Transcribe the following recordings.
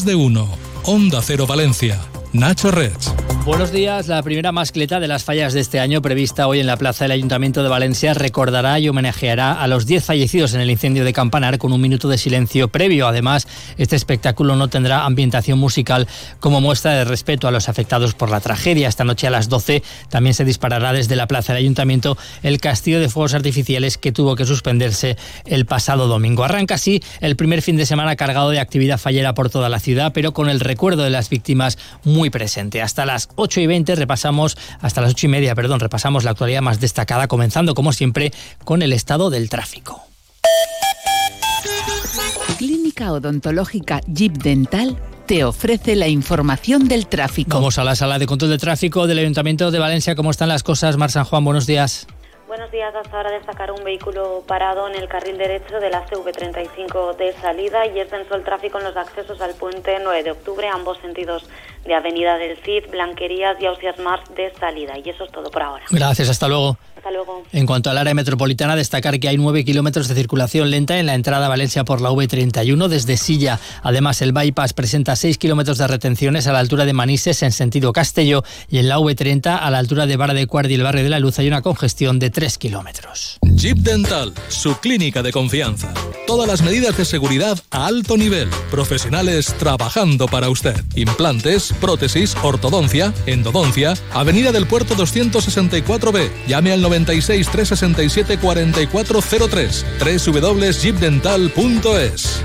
más de uno. Onda Cero Valencia. Nacho Reds. Buenos días. La primera mascleta de las fallas de este año, prevista hoy en la plaza del Ayuntamiento de Valencia, recordará y homenajeará a los 10 fallecidos en el incendio de Campanar con un minuto de silencio previo. Además, este espectáculo no tendrá ambientación musical como muestra de respeto a los afectados por la tragedia. Esta noche a las 12 también se disparará desde la plaza del Ayuntamiento el castillo de fuegos artificiales que tuvo que suspenderse el pasado domingo. Arranca así el primer fin de semana cargado de actividad fallera por toda la ciudad, pero con el recuerdo de las víctimas muy presente. Hasta las 8 y 20 repasamos, hasta las 8 y media, perdón, repasamos la actualidad más destacada, comenzando como siempre con el estado del tráfico. Clínica Odontológica Jeep Dental te ofrece la información del tráfico. Vamos a la sala de control de tráfico del Ayuntamiento de Valencia. ¿Cómo están las cosas? Mar San Juan, buenos días. Buenos días. Hasta ahora destacar un vehículo parado en el carril derecho de la CV35 de salida y es denso el tráfico en los accesos al puente 9 de octubre, ambos sentidos de Avenida del Cid, Blanquerías y Ausias Mars de salida. Y eso es todo por ahora. Gracias, hasta luego. Hasta luego. En cuanto al área metropolitana, destacar que hay 9 kilómetros de circulación lenta en la entrada a Valencia por la V31 desde Silla. Además, el bypass presenta 6 kilómetros de retenciones a la altura de Manises en sentido Castello y en la V30 a la altura de Vara de Cuardi y el barrio de la Luz hay una congestión de 3 kilómetros. Jeep Dental, su clínica de confianza. Todas las medidas de seguridad a alto nivel. Profesionales trabajando para usted. Implantes, prótesis, ortodoncia, endodoncia. Avenida del Puerto 264B. Llame al 96 367 4403. www.jeepdental.es.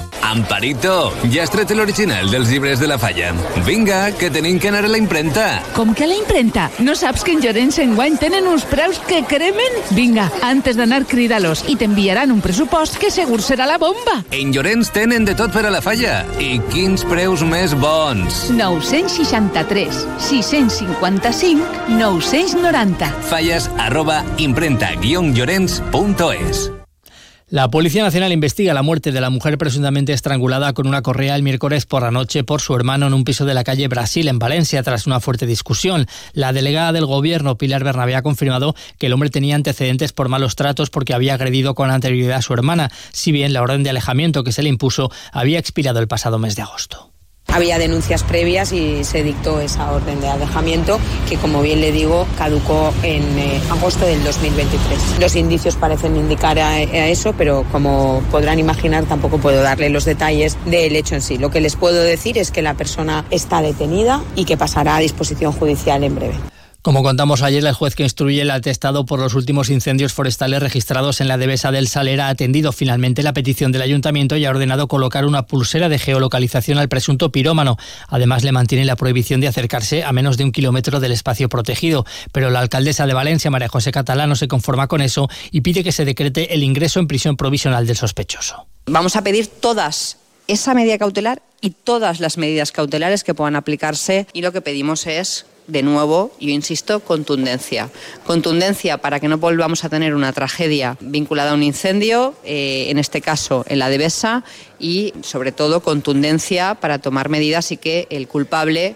Amparito, ja has tret l'original dels llibres de la falla. Vinga, que tenim que anar a la imprenta. Com que a la imprenta? No saps que en Llorenç enguany tenen uns preus que cremen? Vinga, antes d'anar crida-los i t'enviaran un pressupost que segur serà la bomba. En Llorenç tenen de tot per a la falla. I quins preus més bons. 963 655 990 Falles arroba imprenta-llorenç.es La Policía Nacional investiga la muerte de la mujer presuntamente estrangulada con una correa el miércoles por la noche por su hermano en un piso de la calle Brasil, en Valencia, tras una fuerte discusión. La delegada del gobierno, Pilar Bernabé, ha confirmado que el hombre tenía antecedentes por malos tratos porque había agredido con anterioridad a su hermana, si bien la orden de alejamiento que se le impuso había expirado el pasado mes de agosto. Había denuncias previas y se dictó esa orden de alejamiento que, como bien le digo, caducó en eh, agosto del 2023. Los indicios parecen indicar a, a, eso, pero como podrán imaginar tampoco puedo darle los detalles del hecho en sí. Lo que les puedo decir es que la persona está detenida y que pasará a disposición judicial en breve. Como contamos ayer, el juez que instruye el atestado por los últimos incendios forestales registrados en la Devesa del Saler ha atendido finalmente la petición del ayuntamiento y ha ordenado colocar una pulsera de geolocalización al presunto pirómano. Además, le mantiene la prohibición de acercarse a menos de un kilómetro del espacio protegido. Pero la alcaldesa de Valencia, María José Catalá, no se conforma con eso y pide que se decrete el ingreso en prisión provisional del sospechoso. Vamos a pedir todas esa medida cautelar y todas las medidas cautelares que puedan aplicarse y lo que pedimos es de nuevo, yo insisto, contundencia. Contundencia para que no volvamos a tener una tragedia vinculada a un incendio, eh, en este caso en la Devesa, y sobre todo contundencia para tomar medidas y que el culpable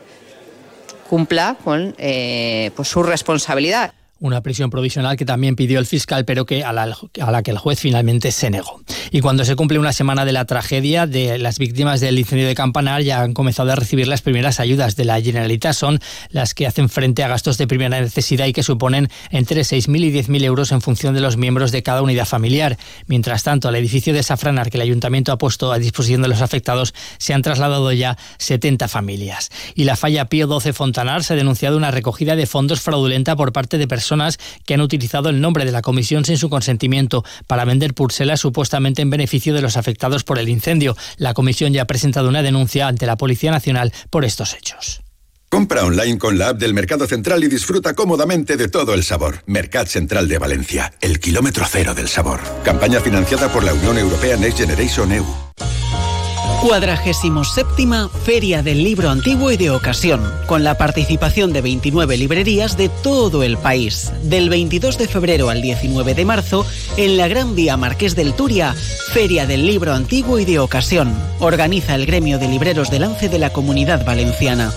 cumpla con eh, pues su responsabilidad una prisión provisional que también pidió el fiscal, pero que a la, a la, que el juez finalmente se negó. Y cuando se cumple una semana de la tragedia de las víctimas del incendio de Campanar, ya han comenzado a recibir las primeras ayudas de la Generalitat. Son las que hacen frente a gastos de primera necesidad y que suponen entre 6.000 y 10.000 euros en función de los miembros de cada unidad familiar. Mientras tanto, al edificio de Safranar que el ayuntamiento ha puesto a disposición de los afectados se han trasladado ya 70 familias. Y la falla Pío 12 Fontanar se ha denunciado una recogida de fondos fraudulenta por parte de personas que han utilizado el nombre de la comisión sin su consentimiento para vender pulseras supuestamente en beneficio de los afectados por el incendio. La comisión ya ha presentado una denuncia ante la Policía Nacional por estos hechos. Compra online con la app del Mercado Central y disfruta cómodamente de todo el sabor. Mercat Central de Valencia, el kilómetro cero del sabor. Campaña financiada por la Unión Europea Next Generation EU. 47 Feria del Libro Antiguo y de Ocasión, con la participación de 29 librerías de todo el país. Del 22 de febrero al 19 de marzo, en la Gran Vía Marqués del Turia, Feria del Libro Antiguo y de Ocasión. Organiza el gremio de libreros de lance de la Comunidad Valenciana.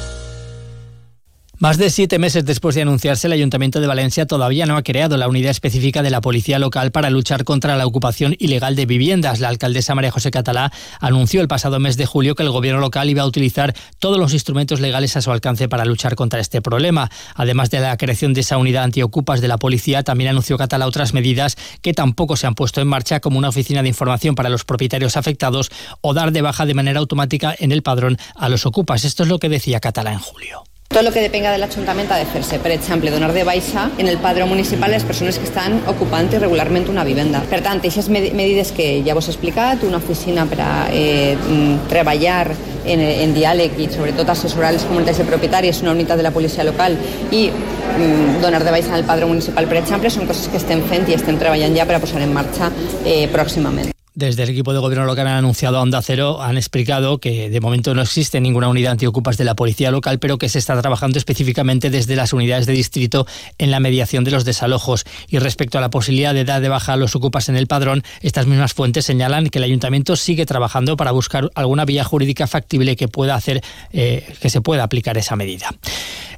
Más de siete meses después de anunciarse, el Ayuntamiento de Valencia todavía no ha creado la unidad específica de la Policía Local para luchar contra la ocupación ilegal de viviendas. La alcaldesa María José Catalá anunció el pasado mes de julio que el gobierno local iba a utilizar todos los instrumentos legales a su alcance para luchar contra este problema. Además de la creación de esa unidad antiocupas de la policía, también anunció Catalá otras medidas que tampoco se han puesto en marcha, como una oficina de información para los propietarios afectados o dar de baja de manera automática en el padrón a los ocupas. Esto es lo que decía Catalá en julio. Tot el que depenga de l'Ajuntament ha de fer-se. Per exemple, donar de baixa en el padró municipal les persones que estan ocupant irregularment una vivenda. Per tant, aquestes medides que ja vos he explicat, una oficina per a eh, treballar en, en diàleg i sobretot assessorar les comunitats de propietaris, una unitat de la policia local i mm, donar de baixa en el padró municipal, per exemple, són coses que estem fent i estem treballant ja per a posar en marxa eh, pròximament. Desde el equipo de gobierno local han anunciado a Onda Cero, han explicado que de momento no existe ninguna unidad antiocupas de la policía local, pero que se está trabajando específicamente desde las unidades de distrito en la mediación de los desalojos. Y respecto a la posibilidad de dar de baja a los ocupas en el padrón, estas mismas fuentes señalan que el ayuntamiento sigue trabajando para buscar alguna vía jurídica factible que pueda hacer eh, que se pueda aplicar esa medida.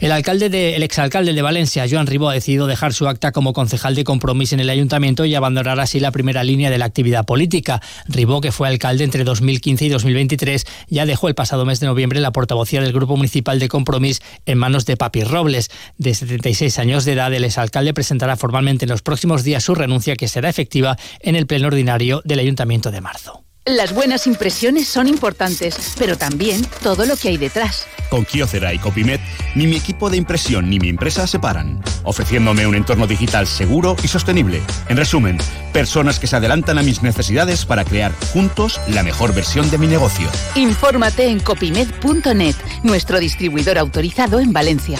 El alcalde de, el exalcalde de Valencia, Joan Ribó, ha decidido dejar su acta como concejal de compromiso en el ayuntamiento y abandonar así la primera línea de la actividad política. Ribó, que fue alcalde entre 2015 y 2023, ya dejó el pasado mes de noviembre la portavocía del Grupo Municipal de Compromís en manos de Papi Robles. De 76 años de edad, el exalcalde presentará formalmente en los próximos días su renuncia, que será efectiva en el pleno ordinario del ayuntamiento de marzo. Las buenas impresiones son importantes, pero también todo lo que hay detrás. Con Kiocera y Copimet, ni mi equipo de impresión ni mi empresa se paran, ofreciéndome un entorno digital seguro y sostenible. En resumen, personas que se adelantan a mis necesidades para crear juntos la mejor versión de mi negocio. Infórmate en copimet.net, nuestro distribuidor autorizado en Valencia.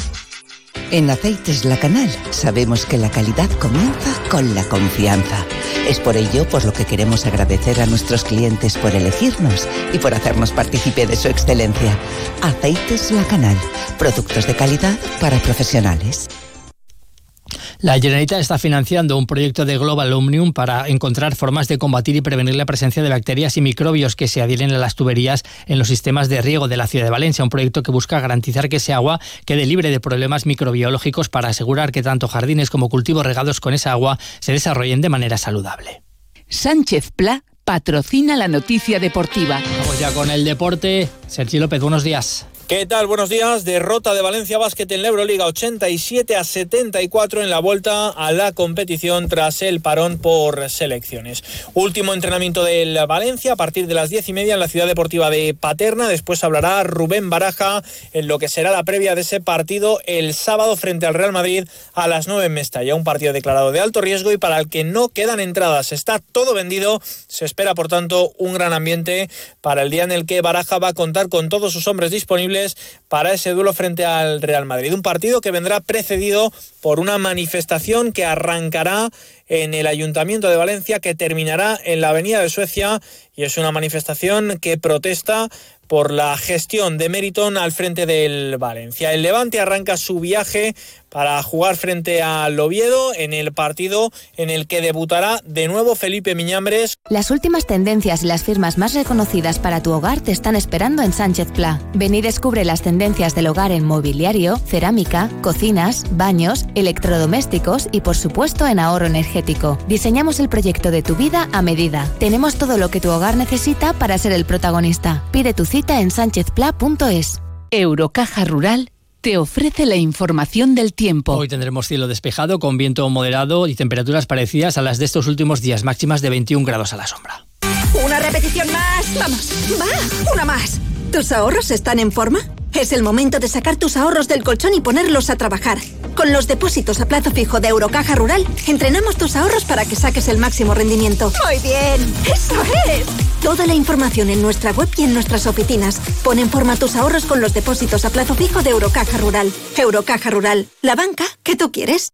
En Aceites La Canal sabemos que la calidad comienza con la confianza. Es por ello por lo que queremos agradecer a nuestros clientes por elegirnos y por hacernos partícipe de su excelencia. Aceites La Canal, productos de calidad para profesionales. La Generalitat está financiando un proyecto de Global Omnium para encontrar formas de combatir y prevenir la presencia de bacterias y microbios que se adhieren a las tuberías en los sistemas de riego de la ciudad de Valencia. Un proyecto que busca garantizar que ese agua quede libre de problemas microbiológicos para asegurar que tanto jardines como cultivos regados con esa agua se desarrollen de manera saludable. Sánchez Pla patrocina la noticia deportiva. Vamos ya con el deporte. Sergio López, buenos días. ¿Qué tal? Buenos días. Derrota de Valencia Basket en la Euroliga 87 a 74 en la vuelta a la competición tras el parón por selecciones. Último entrenamiento del Valencia a partir de las 10 y media en la ciudad deportiva de Paterna. Después hablará Rubén Baraja en lo que será la previa de ese partido el sábado frente al Real Madrid a las 9 en Mestalla. Un partido declarado de alto riesgo y para el que no quedan entradas. Está todo vendido. Se espera, por tanto, un gran ambiente para el día en el que Baraja va a contar con todos sus hombres disponibles para ese duelo frente al Real Madrid. Un partido que vendrá precedido por una manifestación que arrancará en el Ayuntamiento de Valencia, que terminará en la Avenida de Suecia y es una manifestación que protesta por la gestión de Meriton al frente del Valencia. El Levante arranca su viaje para jugar frente al Oviedo en el partido en el que debutará de nuevo Felipe Miñambres. Las últimas tendencias y las firmas más reconocidas para tu hogar te están esperando en Sánchez Pla. Ven y descubre las tendencias del hogar en mobiliario, cerámica, cocinas, baños, electrodomésticos y por supuesto en ahorro energético. Diseñamos el proyecto de tu vida a medida. Tenemos todo lo que tu hogar necesita para ser el protagonista. Pide tu cita en sánchezpla.es. Eurocaja Rural te ofrece la información del tiempo. Hoy tendremos cielo despejado con viento moderado y temperaturas parecidas a las de estos últimos días, máximas de 21 grados a la sombra. Una repetición más. Vamos, va, una más. ¿Tus ahorros están en forma? Es el momento de sacar tus ahorros del colchón y ponerlos a trabajar. Con los depósitos a plazo fijo de Eurocaja Rural, entrenamos tus ahorros para que saques el máximo rendimiento. Muy bien, eso es. Toda la información en nuestra web y en nuestras oficinas. Pon en forma tus ahorros con los depósitos a plazo fijo de Eurocaja Rural. Eurocaja Rural, la banca que tú quieres.